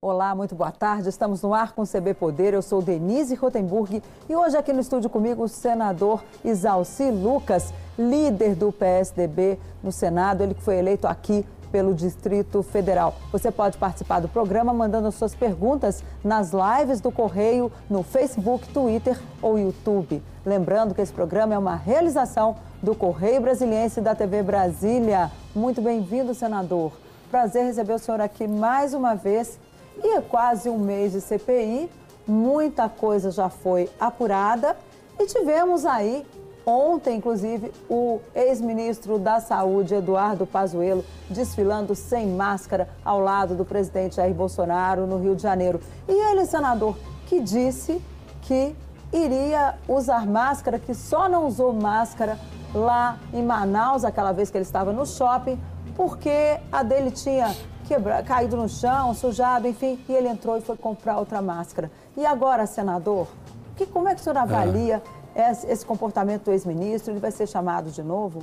Olá, muito boa tarde. Estamos no ar com o CB Poder. Eu sou Denise Rotenburg e hoje aqui no estúdio comigo o senador Isalci Lucas, líder do PSDB no Senado, ele que foi eleito aqui pelo Distrito Federal. Você pode participar do programa mandando suas perguntas nas lives do Correio, no Facebook, Twitter ou YouTube. Lembrando que esse programa é uma realização do Correio Brasiliense da TV Brasília. Muito bem-vindo, senador. Prazer receber o senhor aqui mais uma vez e é quase um mês de CPI, muita coisa já foi apurada e tivemos aí ontem, inclusive, o ex-ministro da Saúde, Eduardo Pazuello, desfilando sem máscara ao lado do presidente Jair Bolsonaro no Rio de Janeiro. E ele, senador, que disse que iria usar máscara, que só não usou máscara lá em Manaus, aquela vez que ele estava no shopping, porque a dele tinha quebra, caído no chão, sujado, enfim, e ele entrou e foi comprar outra máscara. E agora, senador, que, como é que o senhor é. avalia é. esse, esse comportamento do ex-ministro? Ele vai ser chamado de novo?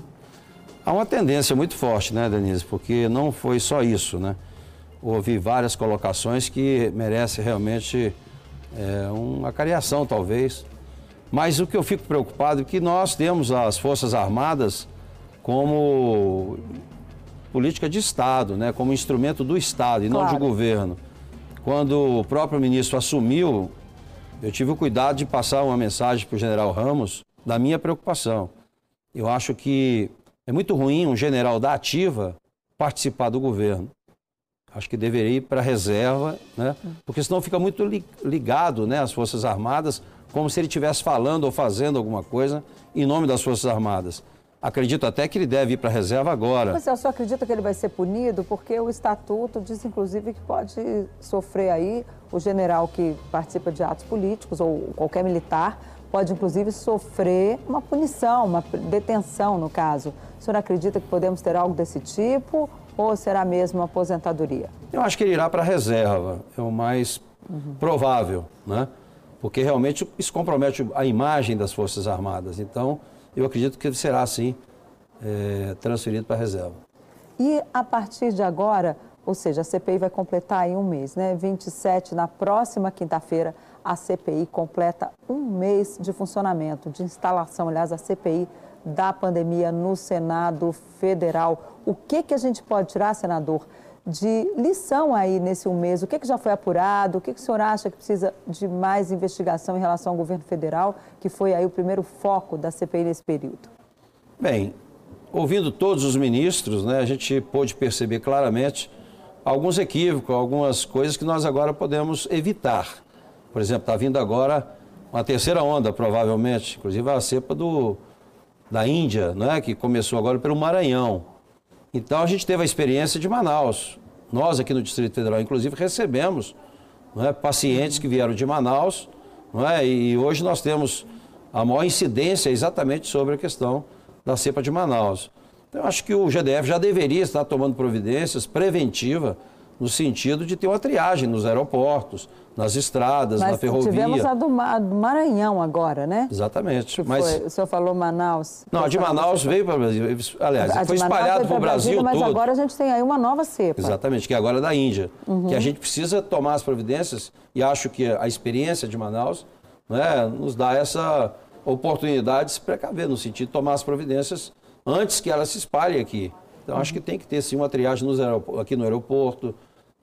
Há uma tendência muito forte, né, Denise? Porque não foi só isso, né? Houve várias colocações que merecem realmente é, uma cariação, talvez. Mas o que eu fico preocupado é que nós temos as Forças Armadas como política de Estado, né, como instrumento do Estado e claro. não de governo. Quando o próprio ministro assumiu, eu tive o cuidado de passar uma mensagem para o general Ramos da minha preocupação. Eu acho que é muito ruim um general da ativa participar do governo. Acho que deveria ir para a reserva, né? porque senão fica muito ligado né, às Forças Armadas, como se ele estivesse falando ou fazendo alguma coisa em nome das Forças Armadas. Acredito até que ele deve ir para a reserva agora. Mas eu só acredito que ele vai ser punido porque o estatuto diz, inclusive, que pode sofrer aí o general que participa de atos políticos ou qualquer militar pode, inclusive, sofrer uma punição, uma detenção, no caso. O senhor acredita que podemos ter algo desse tipo ou será mesmo uma aposentadoria? Eu acho que ele irá para a reserva, é o mais uhum. provável, né? Porque realmente isso compromete a imagem das Forças Armadas. Então, eu acredito que será, assim, é, transferido para a reserva. E a partir de agora, ou seja, a CPI vai completar em um mês, né? 27, na próxima quinta-feira, a CPI completa um mês de funcionamento, de instalação, aliás, a CPI da pandemia no Senado Federal. O que, que a gente pode tirar, senador, de lição aí nesse um mês? O que, que já foi apurado? O que, que o senhor acha que precisa de mais investigação em relação ao governo federal, que foi aí o primeiro foco da CPI nesse período? Bem, ouvindo todos os ministros, né, a gente pôde perceber claramente alguns equívocos, algumas coisas que nós agora podemos evitar. Por exemplo, está vindo agora uma terceira onda, provavelmente, inclusive a cepa do, da Índia, né, que começou agora pelo Maranhão. Então a gente teve a experiência de Manaus. Nós aqui no Distrito Federal, inclusive, recebemos é, pacientes que vieram de Manaus, é? e hoje nós temos a maior incidência exatamente sobre a questão da cepa de Manaus. Então, acho que o GDF já deveria estar tomando providências preventivas no sentido de ter uma triagem nos aeroportos, nas estradas, Mas na ferrovia. tivemos a do, Maranhão agora, né? Exatamente. Que mas... Foi? O senhor falou Manaus. Não, a de Manaus veio para o Brasil. Aliás, a foi espalhado para o Brasil mas todo. Mas agora a gente tem aí uma nova cepa. Exatamente, que é agora é da Índia. Uhum. Que a gente precisa tomar as providências e acho que a experiência de Manaus né, nos dá essa oportunidade de se precaver, no sentido de tomar as providências antes que ela se espalhe aqui. Então, acho que tem que ter sim uma triagem nos aqui no aeroporto,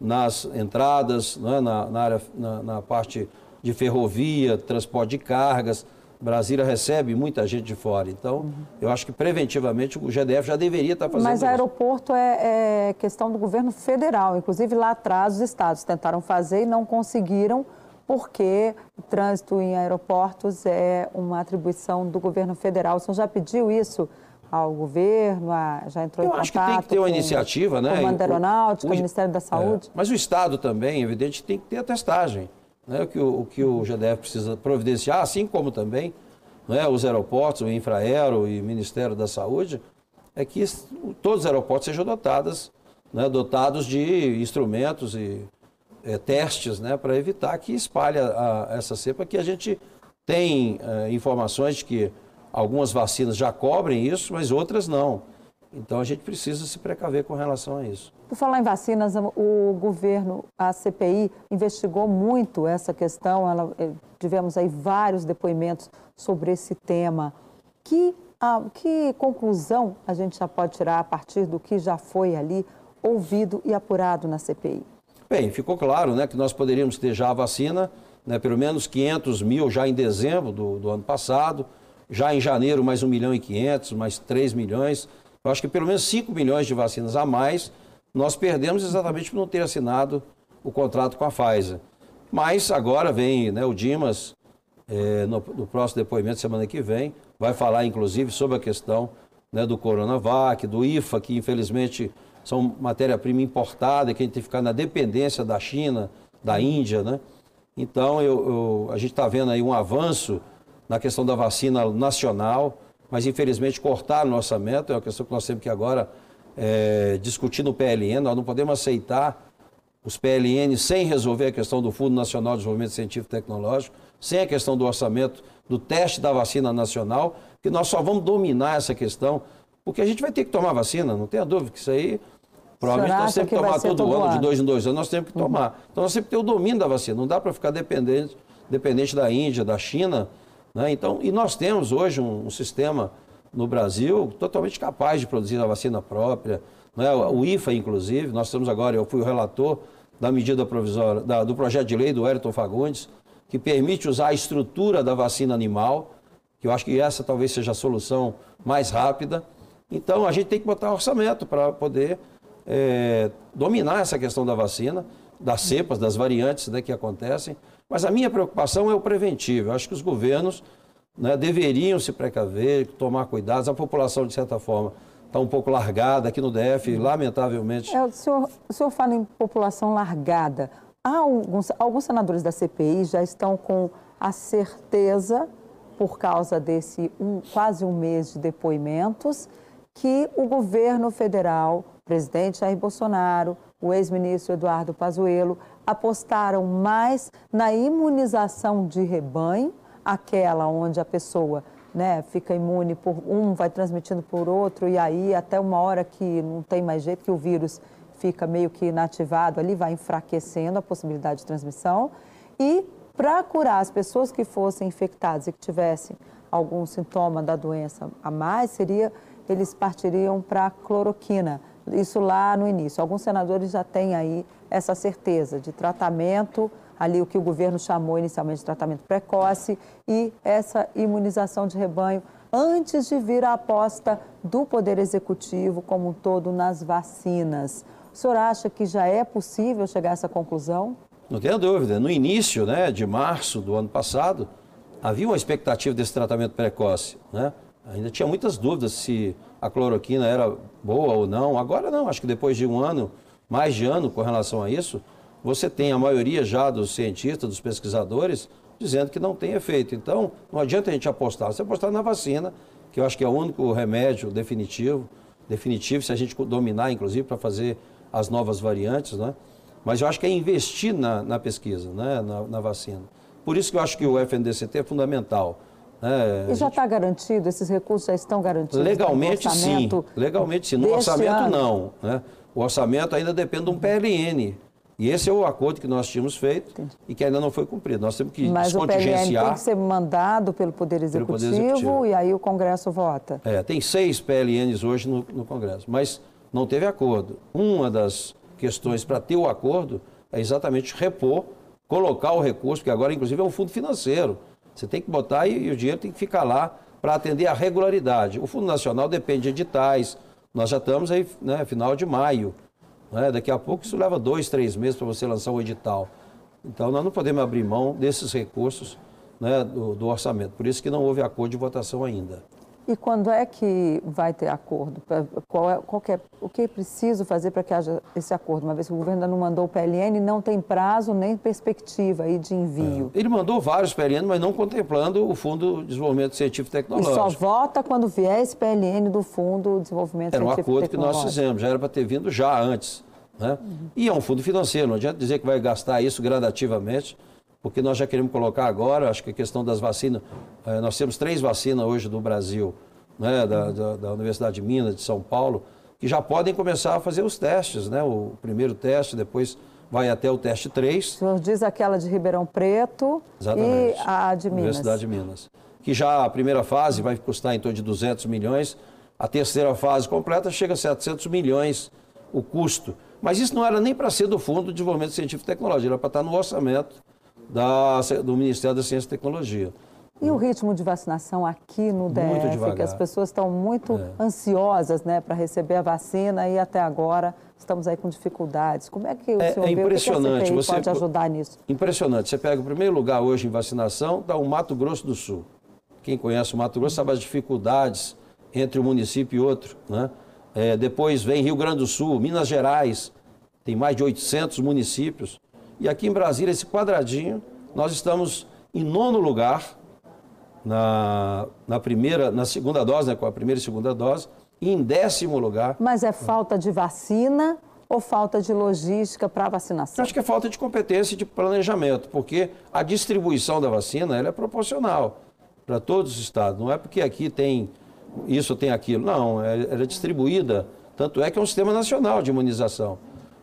nas entradas, né, na, na, área, na, na, parte de ferrovia, transporte de cargas. Brasília recebe muita gente de fora. Então, uhum. eu acho que preventivamente o GDF já deveria estar fazendo Mas isso. Mas aeroporto é, é questão do governo federal. Inclusive, lá atrás, os estados tentaram fazer e não conseguiram porque o trânsito em aeroportos é uma atribuição do governo federal. O senhor já pediu isso ao governo, a, já entrou Eu em contato acho que tem que ter uma iniciativa, né? Comando Aeronáutico, o, o, Ministério da Saúde. É, mas o Estado também, evidente, tem que ter a testagem. Né? O, que o, o que o GDF precisa providenciar, assim como também né, os aeroportos, o Infraero e o Ministério da Saúde, é que todos os aeroportos sejam dotados, né, dotados de instrumentos e é, testes né, para evitar que espalhe a, a, essa cepa, que a gente tem é, informações de que Algumas vacinas já cobrem isso, mas outras não. Então a gente precisa se precaver com relação a isso. Por falar em vacinas, o governo, a CPI, investigou muito essa questão. Ela, eh, tivemos aí vários depoimentos sobre esse tema. Que, que conclusão a gente já pode tirar a partir do que já foi ali ouvido e apurado na CPI? Bem, ficou claro né, que nós poderíamos ter já a vacina, né, pelo menos 500 mil já em dezembro do, do ano passado, já em janeiro mais 1 milhão e 500, mais 3 milhões. Eu acho que pelo menos 5 milhões de vacinas a mais nós perdemos exatamente por não ter assinado o contrato com a Pfizer. Mas agora vem né, o Dimas, é, no, no, próximo depoimento, semana que vem, vai falar inclusive sobre a questão né, do Coronavac, do IFA, que infelizmente são matéria-prima importada, que a gente tem que ficar na dependência da China, da Índia, né? Então, eu, eu, a gente está vendo aí um avanço na questão da vacina nacional, mas infelizmente cortaram o orçamento, é uma questão que nós temos que agora é, discutir no PLN, nós não podemos aceitar os PLN sem resolver a questão do Fundo Nacional de Desenvolvimento Científico e Tecnológico, sem a questão do orçamento do teste da vacina nacional, que nós só vamos dominar essa questão, porque a gente vai ter que tomar vacina, não tenha dúvida que isso aí, provavelmente nós temos que tomar todo, todo ano, ano, de dois em dois anos, nós temos que uhum. tomar. Então nós temos que ter o domínio da vacina, não dá para ficar dependente, dependente da Índia, da China, né? então, e nós temos hoje um, um sistema no Brasil totalmente capaz de produzir a vacina própria. Né? O IFA, inclusive, nós temos agora, eu fui o relator da medida provisória, da, do projeto de lei do Ayrton Fagundes, que permite usar a estrutura da vacina animal, que eu acho que essa talvez seja a solução mais rápida. Então, a gente tem que botar orçamento para poder é, dominar essa questão da vacina, das cepas, das variantes né, que acontecem. Mas a minha preocupação é o preventivo. Eu acho que os governos né, deveriam se precaver, tomar cuidados. A população, de certa forma, está um pouco largada aqui no DF, lamentavelmente. É, o, senhor, o senhor fala em população largada. Há alguns, alguns senadores da CPI já estão com a certeza, por causa desse um, quase um mês de depoimentos, que o governo federal, presidente Jair Bolsonaro, o ex-ministro Eduardo Pazuello, apostaram mais na imunização de rebanho aquela onde a pessoa né, fica imune por um, vai transmitindo por outro, e aí até uma hora que não tem mais jeito, que o vírus fica meio que inativado ali, vai enfraquecendo a possibilidade de transmissão. E para curar as pessoas que fossem infectadas e que tivessem algum sintoma da doença a mais, seria eles partiriam para a cloroquina. Isso lá no início. Alguns senadores já têm aí essa certeza de tratamento ali o que o governo chamou inicialmente de tratamento precoce e essa imunização de rebanho antes de vir a aposta do Poder Executivo como um todo nas vacinas. O senhor acha que já é possível chegar a essa conclusão? Não tenha dúvida. No início né, de março do ano passado, havia uma expectativa desse tratamento precoce. Né? Ainda tinha muitas dúvidas se a cloroquina era boa ou não. Agora não, acho que depois de um ano, mais de ano com relação a isso, você tem a maioria já dos cientistas, dos pesquisadores, dizendo que não tem efeito. Então, não adianta a gente apostar. Você apostar na vacina, que eu acho que é o único remédio definitivo, definitivo, se a gente dominar, inclusive, para fazer as novas variantes, né? Mas eu acho que é investir na, na pesquisa, né? na, na vacina. Por isso que eu acho que o FNDCT é fundamental. Né? E já está gente... garantido? Esses recursos já estão garantidos? Legalmente, sim. Legalmente, sim. No orçamento, ano. não. Né? O orçamento ainda depende de um PLN. E esse é o acordo que nós tínhamos feito Entendi. e que ainda não foi cumprido. Nós temos que Mas descontingenciar... Mas o PLN tem que ser mandado pelo Poder Executivo, pelo Poder Executivo. e aí o Congresso vota. É, tem seis PLNs hoje no, no Congresso, mas não teve acordo. Uma das questões para ter o acordo é exatamente repor, colocar o recurso, porque agora, inclusive, é um fundo financeiro. Você tem que botar e, e o dinheiro tem que ficar lá para atender a regularidade. O Fundo Nacional depende de editais. Nós já estamos aí, né, final de maio. Né? Daqui a pouco isso leva dois, três meses para você lançar o edital. Então nós não podemos abrir mão desses recursos né, do, do, orçamento. Por isso que não houve acordo de votação ainda. E quando é que vai ter acordo? Qual é, qual é, o que é preciso fazer para que haja esse acordo? Uma vez que o governo ainda não mandou o PLN, não tem prazo nem perspectiva aí de envio. É. Ele mandou vários PLN, mas não contemplando o Fundo de Desenvolvimento Científico e Tecnológico. E só vota quando vier esse PLN do Fundo de Desenvolvimento Científico e Tecnológico. Era um acordo que nós fizemos, já era para ter vindo já antes. Né? Uhum. E é um fundo financeiro, não adianta dizer que vai gastar isso gradativamente, porque nós já queremos colocar agora, acho que a questão das vacinas, eh, nós temos três vacinas hoje no Brasil, né, da, da, da, Universidade de Minas, de São Paulo, que já podem começar a fazer os testes, né? O primeiro teste, depois vai até o teste 3. O senhor diz aquela de Ribeirão Preto Exatamente. e a de Minas. Universidade de Minas. Que já a primeira fase vai custar em torno de 200 milhões, a terceira fase completa chega a 700 milhões o custo. Mas isso não era nem para ser do Fundo de Desenvolvimento Científico e Tecnologia, era para estar no orçamento da, do Ministério da Ciência e Tecnologia. E o ritmo de vacinação aqui no DF, que as pessoas estão muito é. ansiosas né, para receber a vacina e até agora estamos aí com dificuldades. Como é que o é, senhor é impressionante. Vê? O que você pode ajudar nisso? Impressionante. Você pega o primeiro lugar hoje em vacinação, está o Mato Grosso do Sul. Quem conhece o Mato Grosso sabe as dificuldades entre um município e outro. Né? É, depois vem Rio Grande do Sul, Minas Gerais, tem mais de 800 municípios. E aqui em Brasília, esse quadradinho, nós estamos em nono lugar na, na primeira, na segunda dose, né, com a primeira e segunda dose, e em décimo lugar. Mas é falta de vacina ou falta de logística para a vacinação? Acho que é falta de competência e de planejamento, porque a distribuição da vacina ela é proporcional para todos os estados. Não é porque aqui tem isso, tem aquilo. Não, é, ela é distribuída. Tanto é que é um sistema nacional de imunização.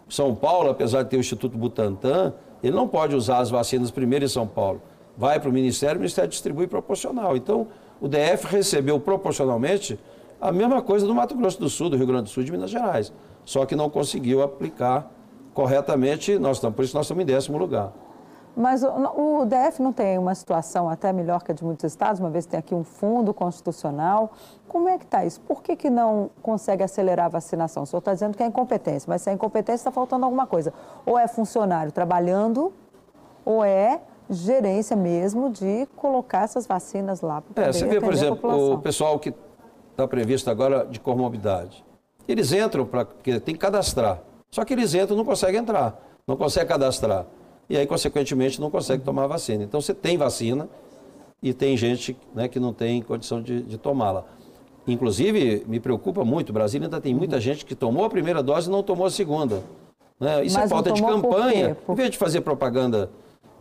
São Paulo, apesar de ter o Instituto Butantan, ele não pode usar as vacinas primeiro em São Paulo. Vai para o Ministério, o Ministério distribui proporcional. Então, o DF recebeu proporcionalmente a mesma coisa do Mato Grosso do Sul, do Rio Grande do Sul e de Minas Gerais. Só que não conseguiu aplicar corretamente, nós estamos, por isso nós estamos em décimo lugar. Mas o, o, DF não tem uma situação até melhor que a de muitos estados, uma vez que tem aqui um fundo constitucional. Como é que está isso? Por que, que não consegue acelerar a vacinação? O senhor está dizendo que é incompetência, mas se é incompetência, está faltando alguma coisa. Ou é funcionário trabalhando, ou é gerência mesmo de colocar essas vacinas lá para É, você vê, por exemplo, o pessoal que está previsto agora de comorbidade. Eles entram, para porque tem que cadastrar. Só que eles entram e não conseguem entrar, não conseguem cadastrar e aí, consequentemente, não consegue tomar a vacina. Então, você tem vacina e tem gente né, que não tem condição de, de tomá-la. Inclusive, me preocupa muito, o Brasil ainda tem muita gente que tomou a primeira dose e não tomou a segunda. Né? Isso é Mas é falta de campanha. Por... Em vez de fazer propaganda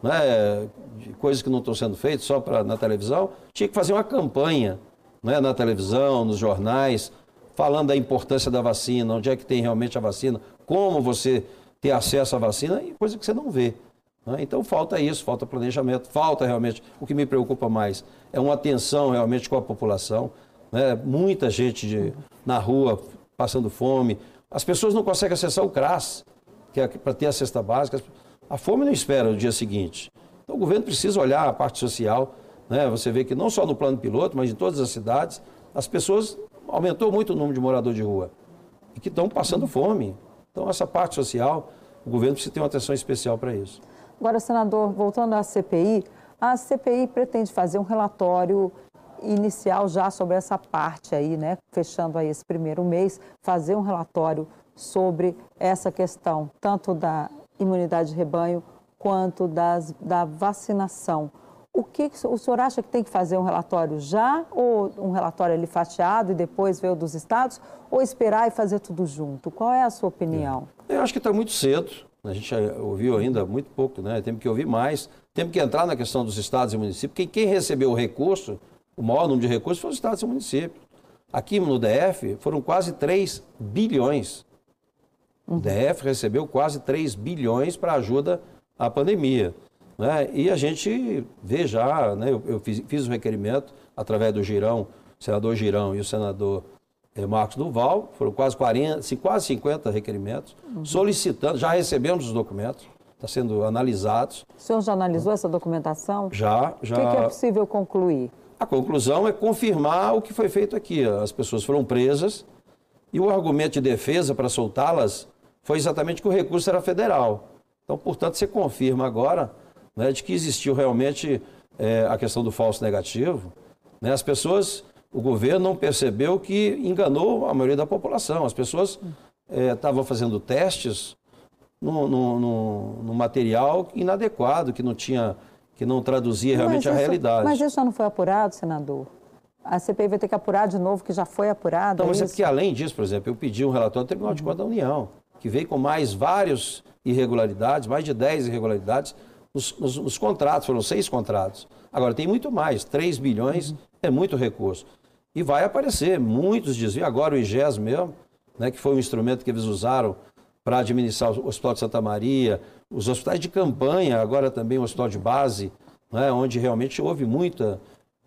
né, de coisas que não estão sendo feitas só pra, na televisão, tinha que fazer uma campanha né, na televisão, nos jornais, falando da importância da vacina, onde é que tem realmente a vacina, como você ter acesso à vacina, coisa que você não vê. Né? Então falta isso, falta planejamento, falta realmente. O que me preocupa mais é uma atenção realmente com a população. Né? Muita gente de, na rua passando fome. As pessoas não conseguem acessar o CRAS, que é para ter a cesta básica. A fome não espera o dia seguinte. Então o governo precisa olhar a parte social. Né? Você vê que não só no plano piloto, mas em todas as cidades, as pessoas aumentou muito o número de moradores de rua e que estão passando fome. Então essa parte social, o governo precisa ter uma atenção especial para isso. Agora, senador, voltando à CPI, a CPI pretende fazer um relatório inicial já sobre essa parte aí, né? Fechando aí esse primeiro mês, fazer um relatório sobre essa questão, tanto da imunidade de rebanho quanto das, da vacinação. O que o senhor acha que tem que fazer um relatório já ou um relatório ali fatiado e depois ver o dos estados ou esperar e fazer tudo junto? Qual é a sua opinião? Eu acho que está muito cedo. A gente ouviu ainda muito pouco, né? Temos que ouvir mais. Temos que entrar na questão dos estados e municípios, porque quem recebeu o recurso, o maior número de recursos, foram os estados e municípios. Aqui no DF foram quase 3 bilhões. O uhum. DF recebeu quase 3 bilhões para ajuda à pandemia. Né? E a gente vê já, né? eu, eu fiz, fiz o requerimento através do Girão, o senador Girão e o senador Marcos Duval, foram quase 40, quase 50 requerimentos, uhum. solicitando, já recebemos os documentos, está sendo analisados. O senhor já analisou essa documentação? Já, já. O que, que é possível concluir? A conclusão é confirmar o que foi feito aqui. As pessoas foram presas e o argumento de defesa para soltá-las foi exatamente que o recurso era federal. Então, portanto, você confirma agora né, de que existiu realmente é, a questão do falso negativo. Né? As pessoas o governo não percebeu que enganou a maioria da população. As pessoas estavam é, fazendo testes no, no, no, no, material inadequado, que não tinha, que não traduzia realmente isso, a realidade. Mas isso já não foi apurado, senador? A CPI vai ter que apurar de novo, que já foi apurado. Não, é mas isso? é porque, além disso, por exemplo, eu pedi um relatório do Tribunal uhum. de Contas da União, que veio com mais vários irregularidades, mais de 10 irregularidades, nos, nos, nos contratos, foram seis contratos. Agora, tem muito mais, 3 bilhões uhum. é muito recurso. E vai aparecer muitos desvios. Agora o IGES mesmo, né, que foi um instrumento que eles usaram para administrar o Hospital de Santa Maria, os hospitais de campanha, agora também o Hospital de Base, né, onde realmente houve muita.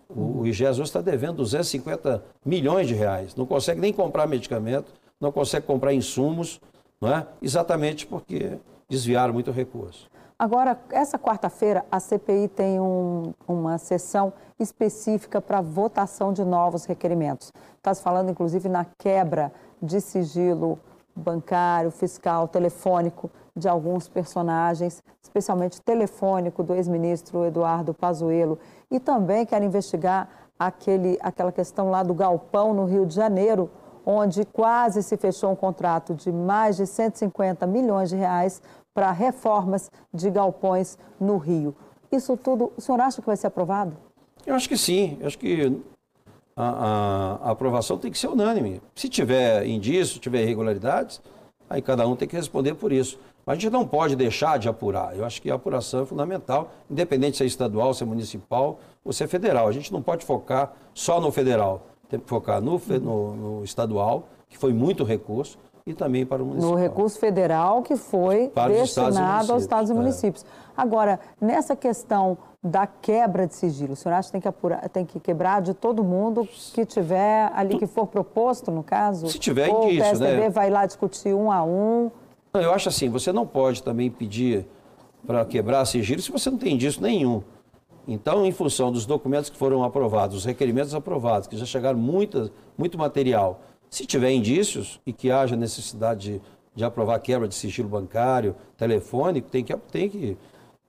O, o IGES hoje está devendo 250 milhões de reais. Não consegue nem comprar medicamento, não consegue comprar insumos, não é? exatamente porque desviaram muito recurso. Agora, essa quarta-feira, a CPI tem um, uma sessão específica para votação de novos requerimentos. Está se falando, inclusive, na quebra de sigilo bancário, fiscal, telefônico de alguns personagens, especialmente telefônico do ex-ministro Eduardo Pazuello. E também quer investigar aquele, aquela questão lá do galpão no Rio de Janeiro, onde quase se fechou um contrato de mais de 150 milhões de reais para reformas de galpões no Rio. Isso tudo, o senhor acha que vai ser aprovado? Eu acho que sim. Eu acho que a, a, a, aprovação tem que ser unânime. Se tiver indício, tiver irregularidades, aí cada um tem que responder por isso. Mas a gente não pode deixar de apurar. Eu acho que a apuração é fundamental, independente se é estadual, se é municipal ou se é federal. A gente não pode focar só no federal. Tem que focar no, no, no estadual, que foi muito recurso, e também para o município. No recurso federal que foi para destinado aos estados e municípios. É. Agora, nessa questão da quebra de sigilo, o senhor acha que tem que, apurar, tem que quebrar de todo mundo que tiver ali, que for proposto, no caso? Se tiver Ou indício, o PSDB né? vai lá discutir um a um? Eu acho assim, você não pode também pedir para quebrar sigilo se você não tem indício nenhum. Então, em função dos documentos que foram aprovados, os requerimentos aprovados, que já chegaram muita, muito material, se tiver indícios e que haja necessidade de, de aprovar quebra de sigilo bancário, telefônico, tem que. Tem que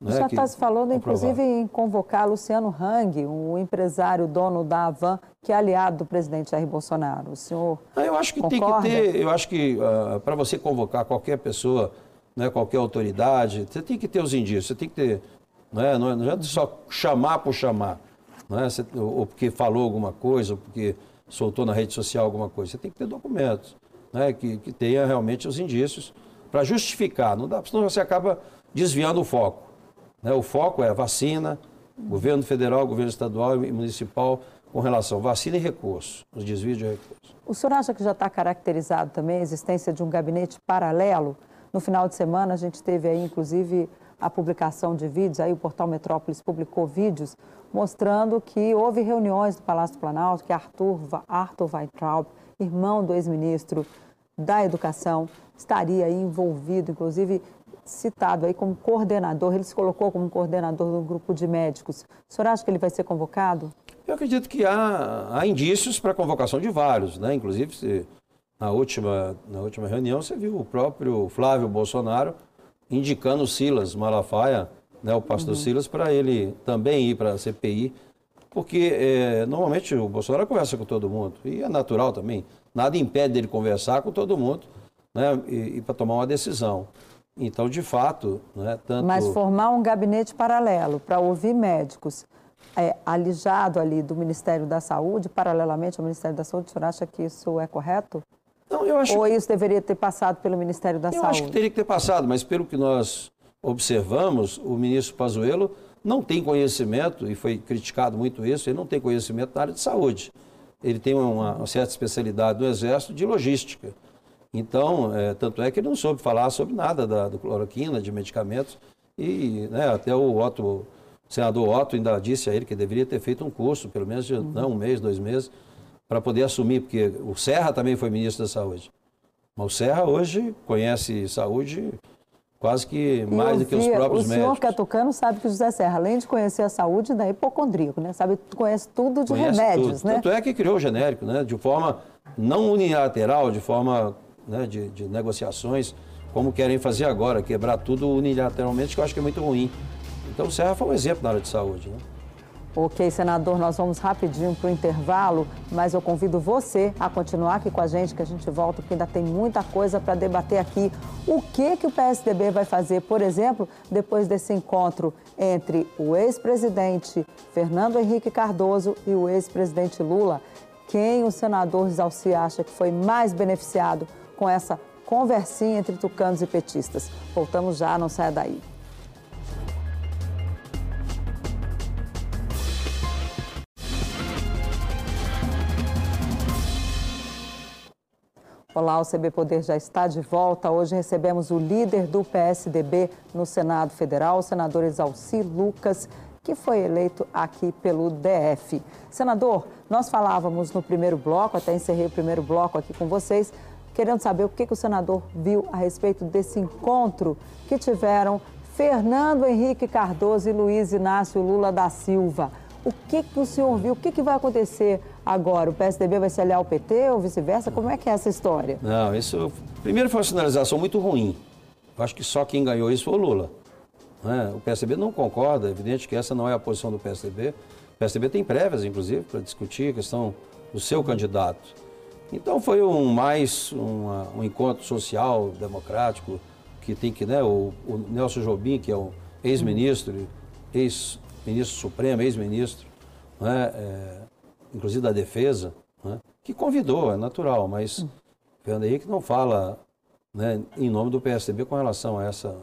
né, Já está se falando, aprovar. inclusive, em convocar Luciano Hang, um empresário dono da Avan, que é aliado do presidente Jair Bolsonaro. O senhor ah, Eu acho que concorda? tem que ter, eu acho que uh, para você convocar qualquer pessoa, né, qualquer autoridade, você tem que ter os indícios, você tem que ter, né, não, é, não é só chamar por chamar, né, você, ou porque falou alguma coisa, ou porque soltou na rede social alguma coisa. Você tem que ter documentos né, que, que tenha realmente os indícios para justificar. Não dá, senão você acaba desviando o foco. Né? O foco é vacina, governo federal, governo estadual e municipal com relação a vacina e recursos, os desvios de recursos. O senhor acha que já está caracterizado também a existência de um gabinete paralelo? No final de semana a gente teve aí, inclusive, a publicação de vídeos, aí o portal Metrópolis publicou vídeos mostrando que houve reuniões do Palácio do Planalto, que Arthur, Arthur Weintraub, irmão do ex-ministro da Educação, estaria envolvido, inclusive citado aí como coordenador, ele se colocou como coordenador do grupo de médicos. O senhor acha que ele vai ser convocado? Eu acredito que há, há indícios para a convocação de vários, né? Inclusive, se, na, última, na última reunião, você viu o próprio Flávio Bolsonaro indicando o Silas Malafaia, né, o pastor uhum. Silas, para ele também ir para a CPI, porque é, normalmente o Bolsonaro conversa com todo mundo, e é natural também, nada impede ele conversar com todo mundo né, e, e para tomar uma decisão. Então, de fato, né, tanto... Mas formar um gabinete paralelo para ouvir médicos é, alijado ali do Ministério da Saúde, paralelamente ao Ministério da Saúde, o senhor acha que isso é correto? Não, eu acho Ou isso deveria ter passado pelo Ministério da eu Saúde? Eu acho que teria que ter passado, mas pelo que nós observamos, o ministro Pazuello não tem conhecimento, e foi criticado muito isso, ele não tem conhecimento na área de saúde. Ele tem uma, uma certa especialidade no Exército de logística. Então, é, tanto é que ele não soube falar sobre nada da, do cloroquina, de medicamentos, e né, até o Otto, o senador Otto ainda disse a ele que deveria ter feito um curso, pelo menos de uhum. não, um mês, dois meses, para poder assumir, porque o Serra também foi ministro da Saúde. Mas o Serra hoje conhece saúde quase que mais do que os próprios médicos. O senhor Catucano sabe que o José Serra, além de conhecer a saúde, ainda é hipocondríaco, né? Sabe, conhece tudo de conhece remédios, tudo. né? Tanto é que criou o genérico, né? De forma não unilateral, de forma né, de, de negociações, como querem fazer agora, quebrar tudo unilateralmente, que eu acho que é muito ruim. Então o Serra foi um exemplo na área de saúde, né? Ok, senador, nós vamos rapidinho para o intervalo, mas eu convido você a continuar aqui com a gente, que a gente volta, porque ainda tem muita coisa para debater aqui. O que, que o PSDB vai fazer, por exemplo, depois desse encontro entre o ex-presidente Fernando Henrique Cardoso e o ex-presidente Lula? Quem o senador Zalci acha que foi mais beneficiado com essa conversinha entre tucanos e petistas? Voltamos já, não saia daí. Olá, o CB Poder já está de volta. Hoje recebemos o líder do PSDB no Senado Federal, o senador Exalci Lucas, que foi eleito aqui pelo DF. Senador, nós falávamos no primeiro bloco, até encerrei o primeiro bloco aqui com vocês, querendo saber o que, que o senador viu a respeito desse encontro que tiveram Fernando Henrique Cardoso e Luiz Inácio Lula da Silva. O que, que o senhor viu? O que, que vai acontecer agora? O PSDB vai se aliar ao PT ou vice-versa? Como é que é essa história? Não, isso. Primeiro foi uma sinalização muito ruim. Eu acho que só quem ganhou isso foi o Lula. É? O PSDB não concorda, é evidente que essa não é a posição do PSDB. O PSDB tem prévias, inclusive, para discutir a questão do seu candidato. Então foi um mais uma, um encontro social, democrático, que tem que, né, o, o Nelson Jobim, que é o ex-ministro, ex-ministro supremo, ex-ministro, né, é, inclusive da defesa, né, que convidou, é natural, mas Fernando Henrique não fala né, em nome do PSDB com relação a essa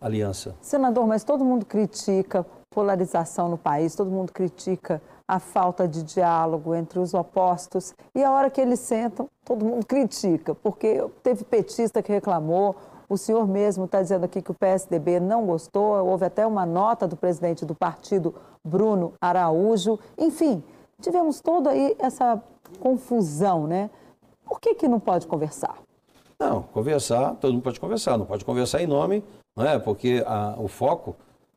aliança. Senador, mas todo mundo critica polarização no país, todo mundo critica a falta de diálogo entre os opostos. E a hora que eles sentam, todo mundo critica, porque teve petista que reclamou, o senhor mesmo está dizendo aqui que o PSDB não gostou, houve até uma nota do presidente do partido, Bruno Araújo. Enfim, tivemos toda aí essa confusão, né? Por que, que não pode conversar? Não, conversar, todo mundo pode conversar, não pode conversar em nome, não é? Porque a, o foco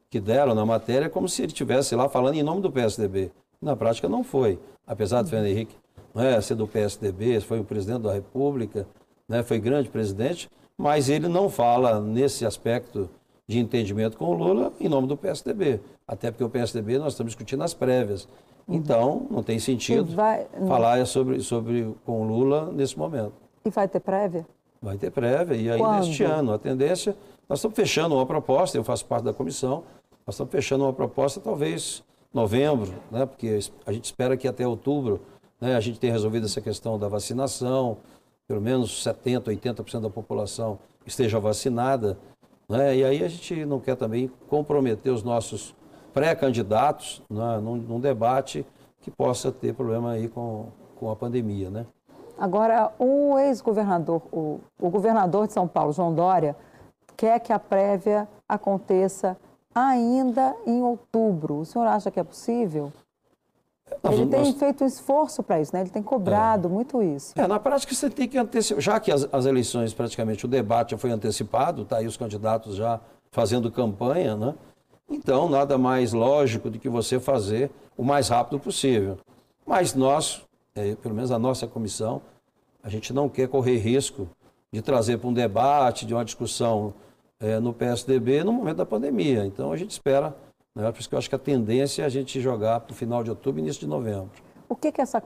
que deram na matéria é como se ele estivesse lá falando em nome do PSDB. Na prática não foi, apesar do Fernando Henrique não é, ser do PSDB, foi o presidente da República, né, foi grande presidente, mas ele não fala nesse aspecto de entendimento com o Lula em nome do PSDB. Até porque o PSDB nós estamos discutindo as prévias. Então, não tem sentido vai... falar sobre, sobre com o Lula nesse momento. E vai ter prévia? Vai ter prévia, e ainda este ano. A tendência, nós estamos fechando uma proposta, eu faço parte da comissão, nós estamos fechando uma proposta, talvez novembro, né, porque a gente espera que até outubro né, a gente tenha resolvido essa questão da vacinação, pelo menos 70%, 80% da população esteja vacinada. Né? E aí a gente não quer também comprometer os nossos pré-candidatos né, num, num, debate que possa ter problema aí com, com a pandemia. Né? Agora, o ex-governador, o, o governador de São Paulo, João Dória, quer que a prévia aconteça ainda em outubro. O senhor acha que é possível? Ele tem nós... feito um esforço para isso, né? ele tem cobrado é. muito isso. É, na prática você tem que antecipar, já que as, as, eleições, praticamente o debate já foi antecipado, está aí os candidatos já fazendo campanha, né? Então, nada mais lógico do que você fazer o mais rápido possível. Mas nós, é, pelo menos a nossa comissão, a gente não quer correr risco de trazer para um debate, de uma discussão é, no PSDB no momento da pandemia. Então, a gente espera né? Por isso que eu acho que a tendência é a gente jogar para o final de outubro e início de novembro. O que, que, essa,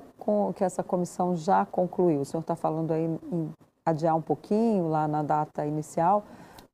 que essa comissão já concluiu? O senhor está falando aí em adiar um pouquinho lá na data inicial,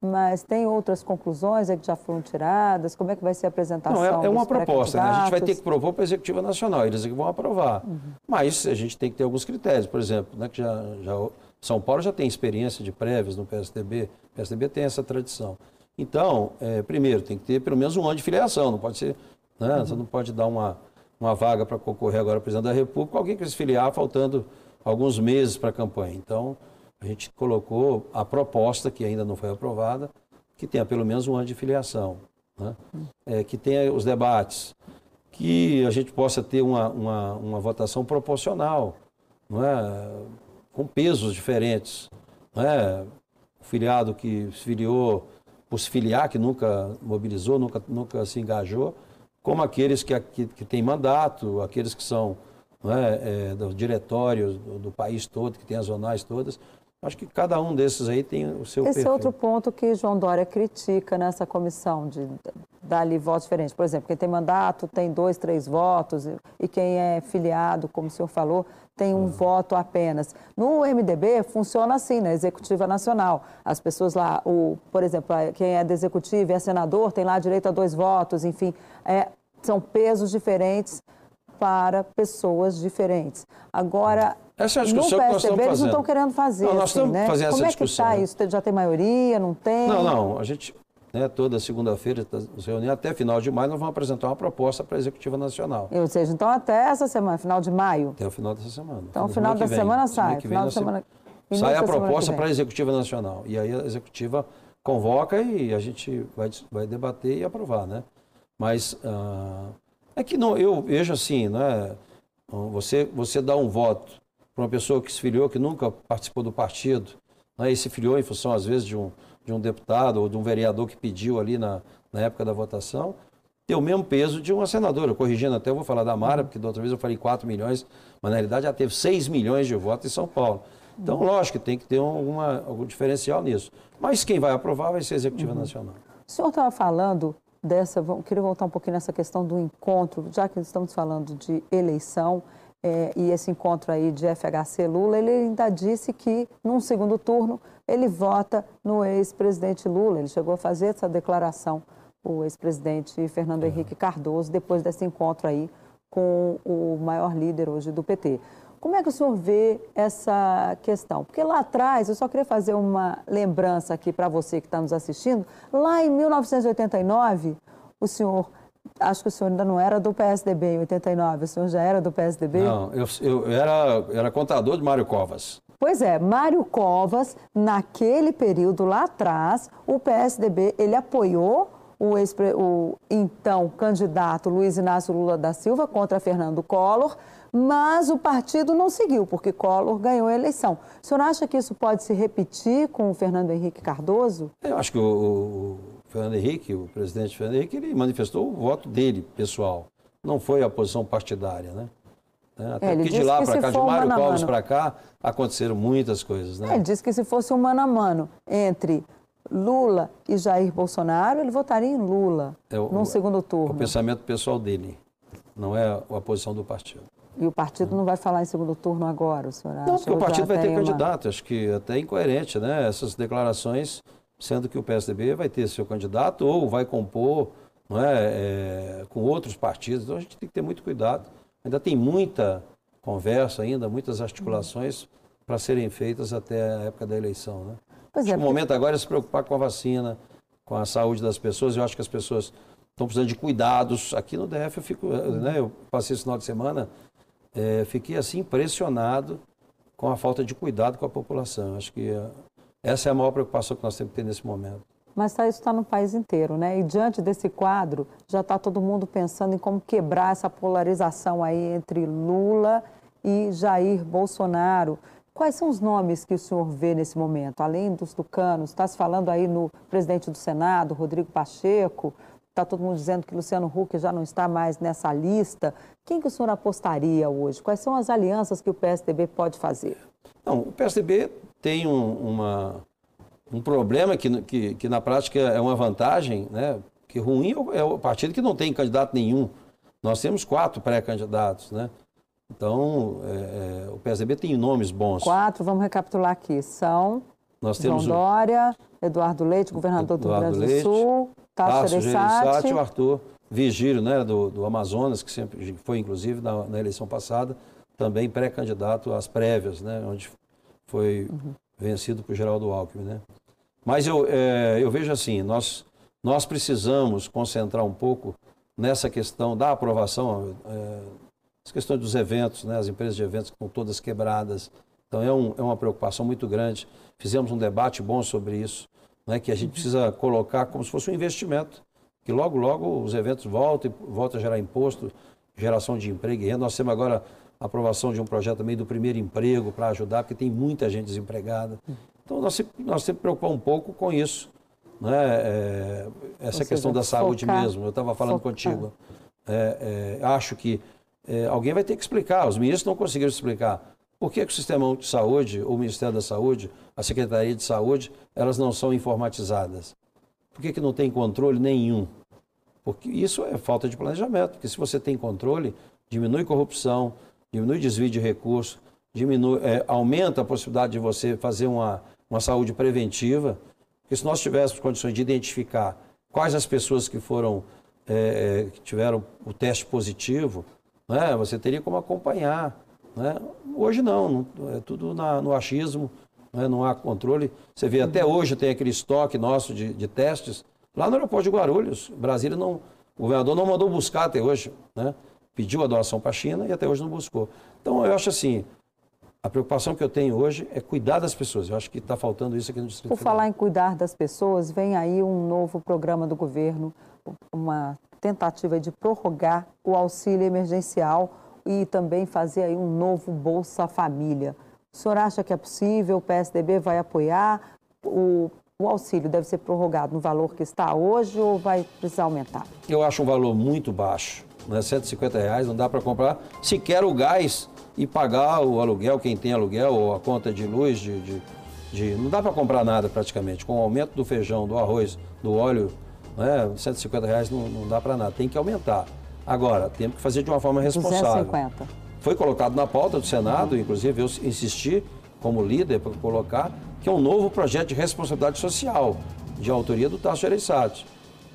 mas tem outras conclusões que já foram tiradas? Como é que vai ser a apresentação? Não, é, é uma proposta, né? A gente vai ter que propor para a Executiva Nacional, eles é que vão aprovar. Uhum. Mas a gente tem que ter alguns critérios, por exemplo, né, que já, já, São Paulo já tem experiência de prévias no PSDB, o PSDB tem essa tradição. Então, é, primeiro, tem que ter pelo menos um ano de filiação, não pode ser, né? Uhum. Você não pode dar uma, uma vaga para concorrer agora ao presidente da República, alguém que se filiar faltando alguns meses para a campanha. Então, a gente colocou a proposta, que ainda não foi aprovada, que tenha pelo menos um ano de filiação, né? é, que tenha os debates, que a gente possa ter uma, uma, uma votação proporcional, não é? com pesos diferentes. Não é? O filiado que se filiou se filiar, que nunca mobilizou, nunca, nunca se engajou, como aqueles que, que, que têm mandato, aqueles que são é, é, dos diretórios do, do, país todo, que tem as zonais todas. Acho que cada um desses aí tem o seu Esse perfil. é outro ponto que João Dória critica nessa comissão, de dar ali votos diferentes. Por exemplo, quem tem mandato tem dois, três votos, e quem é filiado, como o senhor falou, tem um uhum. voto apenas. No MDB funciona assim, na Executiva Nacional. As pessoas lá, o, por exemplo, quem é da Executiva e é senador tem lá direito a dois votos, enfim, é, são pesos diferentes para pessoas diferentes. Agora, essa é a discussão no PSDB, eles não estão querendo fazer. Não, nós assim, estamos né? fazendo Como essa discussão. Como é que está isso? Já tem maioria? Não tem? Não, não. A gente, né, toda segunda-feira, tá nos reunindo, até final de maio, nós vamos apresentar uma proposta para a Executiva Nacional. Ou seja, então até essa semana, final de maio? Até o final dessa semana. Então, final da vem, semana sai. Final da semana... Sai a proposta para a Executiva Nacional. E aí a Executiva convoca e a gente vai, vai debater e aprovar, né? Mas ah, é que não, eu vejo assim, né? Você, você dá um voto para uma pessoa que se filiou, que nunca participou do partido, né? e se filiou em função, às vezes, de um, de um deputado ou de um vereador que pediu ali na, na época da votação, tem o mesmo peso de uma senadora. Corrigindo até, eu vou falar da Mara, porque da outra vez eu falei 4 milhões, mas na realidade já teve 6 milhões de votos em São Paulo. Então, lógico que tem que ter alguma, algum diferencial nisso. Mas quem vai aprovar vai ser a Executiva Nacional. O senhor estava falando dessa, queria voltar um pouquinho nessa questão do encontro, já que estamos falando de eleição eh, e esse encontro aí de FHC Lula, ele ainda disse que num segundo turno ele vota no ex-presidente Lula. Ele chegou a fazer essa declaração, o ex-presidente Fernando Henrique Cardoso, depois desse encontro aí com o maior líder hoje do PT. Como é que o senhor vê essa questão? Porque lá atrás, eu só queria fazer uma lembrança aqui para você que está nos assistindo. Lá em 1989, o senhor, acho que o senhor ainda não era do PSDB em 89, o senhor já era do PSDB? Não, eu, eu era, era contador de Mário Covas. Pois é, Mário Covas, naquele período lá atrás, o PSDB, ele apoiou o, ex o então candidato Luiz Inácio Lula da Silva contra Fernando Collor, mas o partido não seguiu, porque Collor ganhou a eleição. O senhor acha que isso pode se repetir com o Fernando Henrique Cardoso? Eu acho que o, o Fernando Henrique, o presidente Fernando Henrique, ele manifestou o voto dele, pessoal. Não foi a posição partidária, né? né? Até É, porque de lá para cá, de Mário Covas para cá, aconteceram muitas coisas, né? Ele disse que se fosse um mano a mano entre Lula e Jair Bolsonaro, ele votaria em Lula É o- num o- segundo O turno. pensamento pessoal dele, não é a posição do partido. E o partido não vai falar em segundo turno agora, o senhor acha? Não, porque o partido vai ter uma- candidato. Acho que até é incoerente, né? Essas declarações, sendo que o PSDB vai ter seu candidato ou vai compor é, é, com outros partidos. Então a gente tem que ter muito cuidado. Ainda tem muita conversa ainda, muitas articulações para serem feitas até a época da eleição, né? Pois é, o momento agora é se preocupar com a vacina, com a saúde das pessoas. Eu acho que as pessoas estão precisando de cuidados. Aqui no DF eu fico, né, eu passei esse final de semana, eh, fiquei assim impressionado com a falta de cuidado com a população. Acho que eh, essa é a maior preocupação que nós temos que ter nesse momento. Mas tá, isso está no país inteiro, né? E diante desse quadro, já está todo mundo pensando em como quebrar essa polarização aí entre Lula e Jair Bolsonaro. Quais são os nomes que o senhor vê nesse momento? Além dos tucanos, está se falando aí no presidente do Senado, Rodrigo Pacheco, está todo mundo dizendo que Luciano Huck já não está mais nessa lista. Quem que o senhor apostaria hoje? Quais são as alianças que o PSDB pode fazer? Não, o PSDB tem um, uma, um problema que, que, que na prática é uma vantagem, né? Que ruim é o- é partido que não tem candidato nenhum. Nós temos quatro pré-candidatos, né? Então, é, é, o PSDB tem nomes bons. Quatro, vamos recapitular aqui. São Nós João temos o Dória, Eduardo Leite, governador do Rio Eduardo Grande do Sul, Tasso. Gereissati, o Arthur Vigílio, né, do, do Amazonas, que sempre foi, inclusive, na, na eleição passada, também pré-candidato às prévias, né, onde foi vencido por Geraldo Alckmin. Né. Mas eu, é, eu vejo assim, nós, nós precisamos concentrar um pouco nessa questão da aprovação, é, as questões dos eventos, né, as empresas de eventos estão todas quebradas. Então é, um, é uma preocupação muito grande. Fizemos um debate bom sobre isso, né, que a gente precisa colocar como se fosse um investimento, que logo, logo os eventos voltam, voltam a gerar imposto, geração de emprego e renda. Nós temos agora aprovação de um projeto também do primeiro emprego para ajudar, porque tem muita gente desempregada. Então nós, sempre- nós temos que preocupar um pouco com isso. Né? É, essa Ou questão seja, da saúde focar- mesmo, eu estava falando focar. contigo. É, é, acho que é, alguém vai ter que explicar, os ministros não conseguiram explicar por que, que o Sistema de Saúde, o Ministério da Saúde, a Secretaria de Saúde, elas não são informatizadas. Por que, que não tem controle nenhum? Porque isso é falta de planejamento, porque se você tem controle, diminui corrupção, diminui desvio de recursos, diminui, é, aumenta a possibilidade de você fazer uma, uma saúde preventiva, porque se nós tivéssemos condições de identificar quais as pessoas que foram, é, é, que tiveram o teste positivo, né, você teria como acompanhar. Né? Hoje não, não- é tudo na- no achismo, né, não há controle. Você vê, até hoje tem aquele estoque nosso de, de testes, lá no aeroporto de Guarulhos. Brasília não, o governador não mandou buscar até hoje, né? Pediu a doação para a China e até hoje não buscou. Então eu acho assim, A preocupação que eu tenho hoje é cuidar das pessoas. Eu acho que está faltando isso aqui no Distrito Por Federal. falar em cuidar das pessoas, vem aí um novo programa do governo, uma tentativa de prorrogar o auxílio emergencial e também fazer aí um novo Bolsa Família. O senhor acha que é possível? O PSDB vai apoiar? O, o auxílio deve ser prorrogado no valor que está hoje ou vai precisar aumentar? Eu acho um valor muito baixo. Né? 150 reais não dá para comprar sequer o gás e pagar o aluguel, quem tem aluguel, ou a conta de luz, de, de, de... não dá para comprar nada praticamente. Com o aumento do feijão, do arroz, do óleo, né? 150 reais não, não dá para nada, tem que aumentar. Agora, temos que fazer de uma forma responsável. 250. Foi colocado na pauta do Senado, inclusive eu insisti como líder para colocar, que é um novo projeto de responsabilidade social, de autoria do Tasso Gereissati.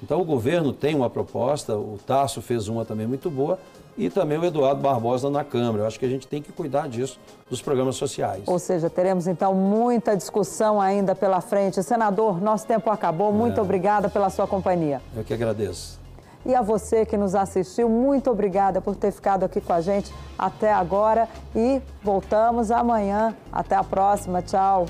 Então o governo tem uma proposta, o Tasso fez uma também muito boa, e também o Eduardo Barbosa na Câmara. Eu acho que a gente tem que cuidar disso, dos programas sociais. Ou seja, teremos então muita discussão ainda pela frente. Senador, nosso tempo acabou. Muito é. obrigada pela sua companhia. Eu que agradeço. E a você que nos assistiu, muito obrigada por ter ficado aqui com a gente até agora. E voltamos amanhã. Até a próxima. Tchau.